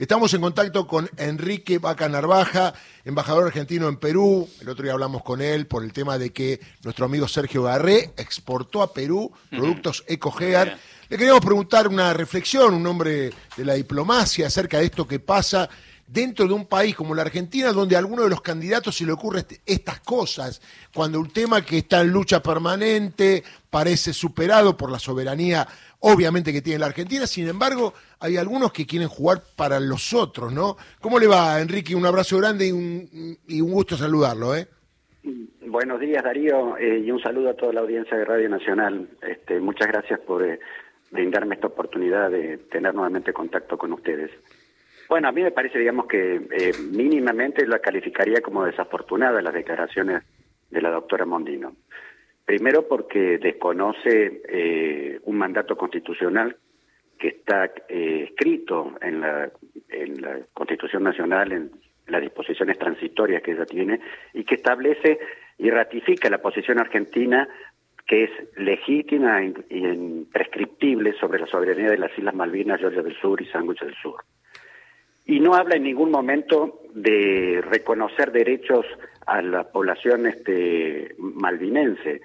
Estamos en contacto con Enrique Vaca Narvaja, embajador argentino en Perú. El otro día hablamos con él por el tema de que nuestro amigo Sergio Garré exportó a Perú productos EcoGear. Le queríamos preguntar una reflexión, un hombre de la diplomacia, acerca de esto que pasa dentro de un país como la Argentina, donde a alguno de los candidatos se le ocurre este, estas cosas, cuando un tema que está en lucha permanente parece superado por la soberanía, obviamente, que tiene la Argentina, sin embargo, hay algunos que quieren jugar para los otros, ¿no? ¿Cómo le va, Enrique? Un abrazo grande y un, y un gusto saludarlo, ¿eh? Buenos días, Darío, eh, y un saludo a toda la audiencia de Radio Nacional. Este, muchas gracias por eh, brindarme esta oportunidad de tener nuevamente contacto con ustedes. Bueno, a mí me parece, digamos, que eh, mínimamente la calificaría como desafortunada las declaraciones de la doctora Mondino. Primero porque desconoce eh, un mandato constitucional que está eh, escrito en la, en la Constitución Nacional, en las disposiciones transitorias que ella tiene, y que establece y ratifica la posición argentina que es legítima e imprescriptible sobre la soberanía de las Islas Malvinas, Georgia del Sur y Sándwich del Sur y no habla en ningún momento de reconocer derechos a la población este, malvinense,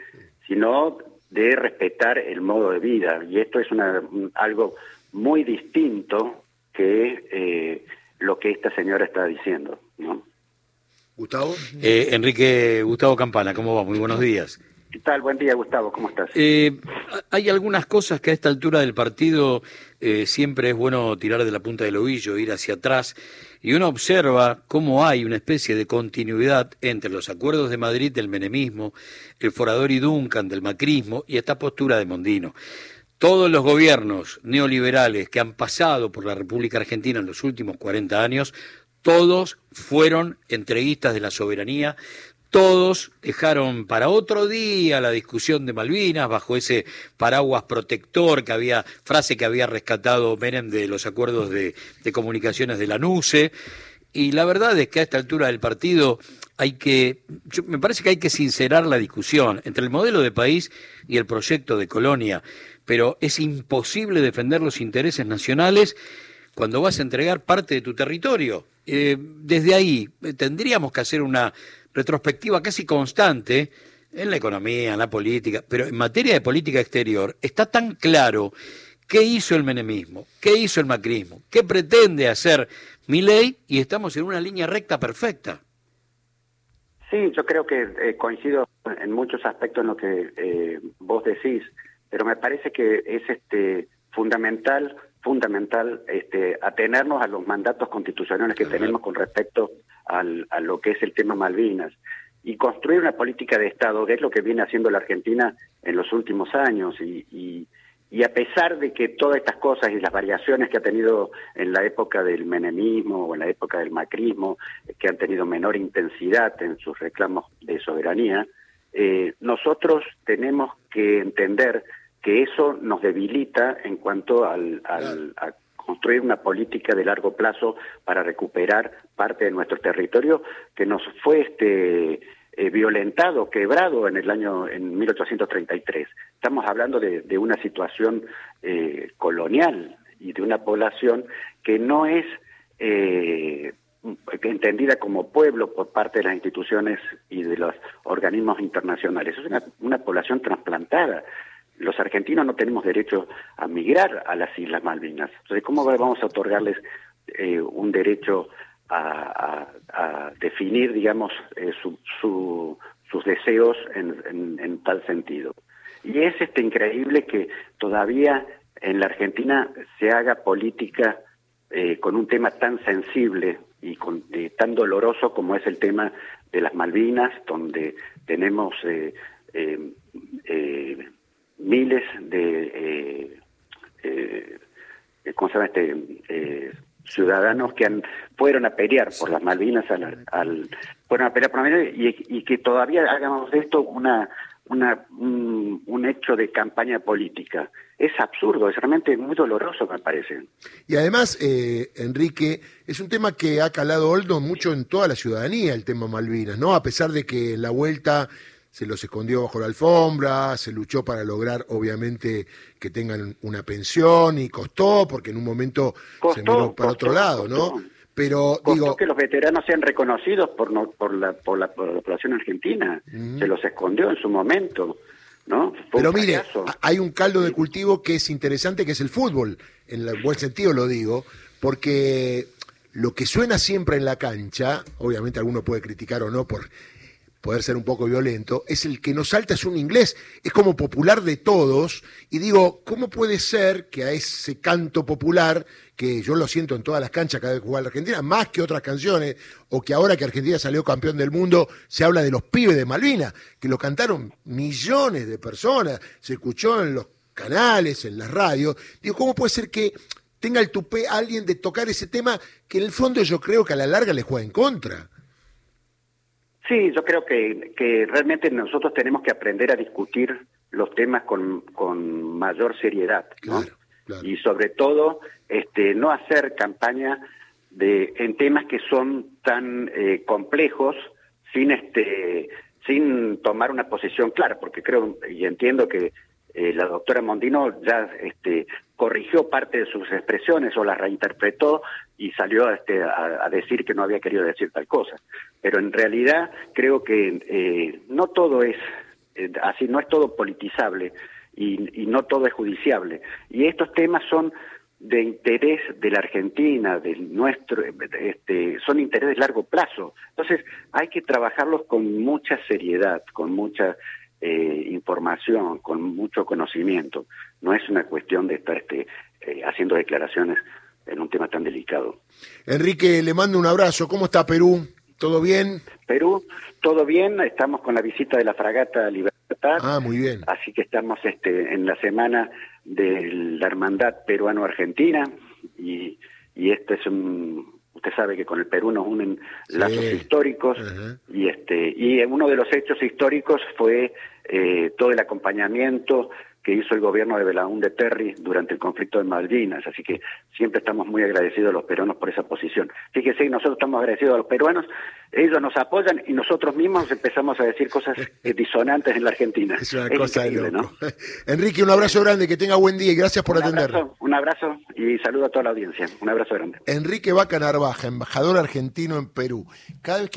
sino de respetar el modo de vida. Y esto es una, algo muy distinto que eh, lo que esta señora está diciendo. ¿no? Gustavo. Eh, Enrique Gustavo Campana, ¿cómo va? Muy buenos días. ¿Qué tal? Buen día, Gustavo. ¿Cómo estás? Eh, hay algunas cosas que a esta altura del partido eh, siempre es bueno tirar de la punta del ovillo, ir hacia atrás, y uno observa cómo hay una especie de continuidad entre los acuerdos de Madrid del menemismo, el forador y Duncan del macrismo y esta postura de Mondino. Todos los gobiernos neoliberales que han pasado por la República Argentina en los últimos 40 años todos fueron entreguistas de la soberanía, todos dejaron para otro día la discusión de Malvinas bajo ese paraguas protector que había, frase que había rescatado Menem de los acuerdos de, comunicaciones de la NUCE. Y la verdad es que a esta altura del partido hay que, me parece que hay que sincerar la discusión entre el modelo de país y el proyecto de colonia, pero es imposible defender los intereses nacionales cuando vas a entregar parte de tu territorio. Eh, desde ahí eh, tendríamos que hacer una retrospectiva casi constante en la economía, en la política, pero en materia de política exterior está tan claro qué hizo el menemismo, qué hizo el macrismo, qué pretende hacer mi ley y estamos en una línea recta perfecta. Sí, yo creo que eh, coincido en muchos aspectos en lo que eh, vos decís, pero me parece que es este fundamental fundamental este, atenernos a los mandatos constitucionales que tenemos con respecto al, a lo que es el tema Malvinas y construir una política de Estado, que es lo que viene haciendo la Argentina en los últimos años. Y, y, y, a pesar de que todas estas cosas y las variaciones que ha tenido en la época del menemismo o en la época del macrismo, que han tenido menor intensidad en sus reclamos de soberanía, eh, nosotros tenemos que entender que eso nos debilita en cuanto al, a construir una política de largo plazo para recuperar parte de nuestro territorio que nos fue este eh, violentado, quebrado en el año en 1833. Estamos hablando de, de una situación eh, colonial y de una población que no es eh, entendida como pueblo por parte de las instituciones y de los organismos internacionales. Es una, una población trasplantada los argentinos no tenemos derecho a migrar a las Islas Malvinas. Entonces, ¿cómo vamos a otorgarles eh, un derecho a, definir, digamos, eh, sus deseos en, tal sentido? Y es este increíble que todavía en la Argentina se haga política eh, con un tema tan sensible y con, tan doloroso como es el tema de las Malvinas, donde tenemos eh, miles de eh, eh, ¿cómo se llama este? Eh, ciudadanos que han, fueron a pelear por las Malvinas al, fueron a pelear por Malvinas y, y que todavía hagamos de esto una una, un, un, hecho de campaña política. Es absurdo, es realmente muy doloroso, me parece. Y además, eh, Enrique, es un tema que ha calado Oldo mucho en toda la ciudadanía, el tema Malvinas, ¿no? A pesar de que la vuelta se los escondió bajo la alfombra, se luchó para lograr, obviamente, que tengan una pensión y costó, porque en un momento se miró para otro lado, ¿no? Pero digo que los veteranos sean reconocidos por no, por la por la, población argentina. Se los escondió en su momento. ¿No? Pero mire, hay un caldo de cultivo que es interesante, que es el fútbol, en el buen sentido lo digo, porque lo que suena siempre en la cancha, obviamente alguno puede criticar o no por poder ser un poco violento, es el que nos salta es un inglés, es como popular de todos, y digo, ¿cómo puede ser que a ese canto popular, que yo lo siento en todas las canchas cada vez que juega la Argentina, más que otras canciones, o que ahora que Argentina salió campeón del mundo, se habla de los pibes de Malvina, que lo cantaron millones de personas, se escuchó en los canales, en las radios, digo, ¿cómo puede ser que tenga el tupé alguien de tocar ese tema que en el fondo yo creo que a la larga le juega en contra? Sí, yo creo que, que realmente nosotros tenemos que aprender a discutir los temas con, con mayor seriedad, ¿no? Y sobre todo, este, no hacer campaña de en temas que son tan eh, complejos sin este sin tomar una posición clara, porque creo y entiendo que eh, la doctora Mondino ya este, corrigió parte de sus expresiones o las reinterpretó y salió este, a, decir que no había querido decir tal cosa. Pero en realidad creo que eh, no todo es eh, así, no es todo politizable y, no todo es judiciable. Y estos temas son de interés de la Argentina, del nuestro, este, son interés de largo plazo. Entonces hay que trabajarlos con mucha seriedad, con mucha eh, información, con mucho conocimiento. No es una cuestión de estar este, eh, haciendo declaraciones en un tema tan delicado. Enrique, le mando un abrazo. ¿Cómo está Perú? ¿Todo bien? Perú, todo bien. Estamos con la visita de la fragata Libertad. Ah, muy bien. Así que estamos este, en la semana de la hermandad peruano-argentina y, y este es un, usted sabe que con el Perú nos unen lazos históricos y este y uno de los hechos históricos fue eh, todo el acompañamiento que hizo el gobierno de Belaúnde Terry durante el conflicto de Malvinas, así que siempre estamos muy agradecidos a los peruanos por esa posición. Fíjese, nosotros estamos agradecidos a los peruanos, ellos nos apoyan y nosotros mismos empezamos a decir cosas disonantes en la Argentina. Es una cosa de ¿no? Enrique, un abrazo grande, que tenga buen día y gracias por atender. un abrazo y saludo a toda la audiencia. Un abrazo grande. Enrique Vaca Narvaja, embajador argentino en Perú. Cada vez que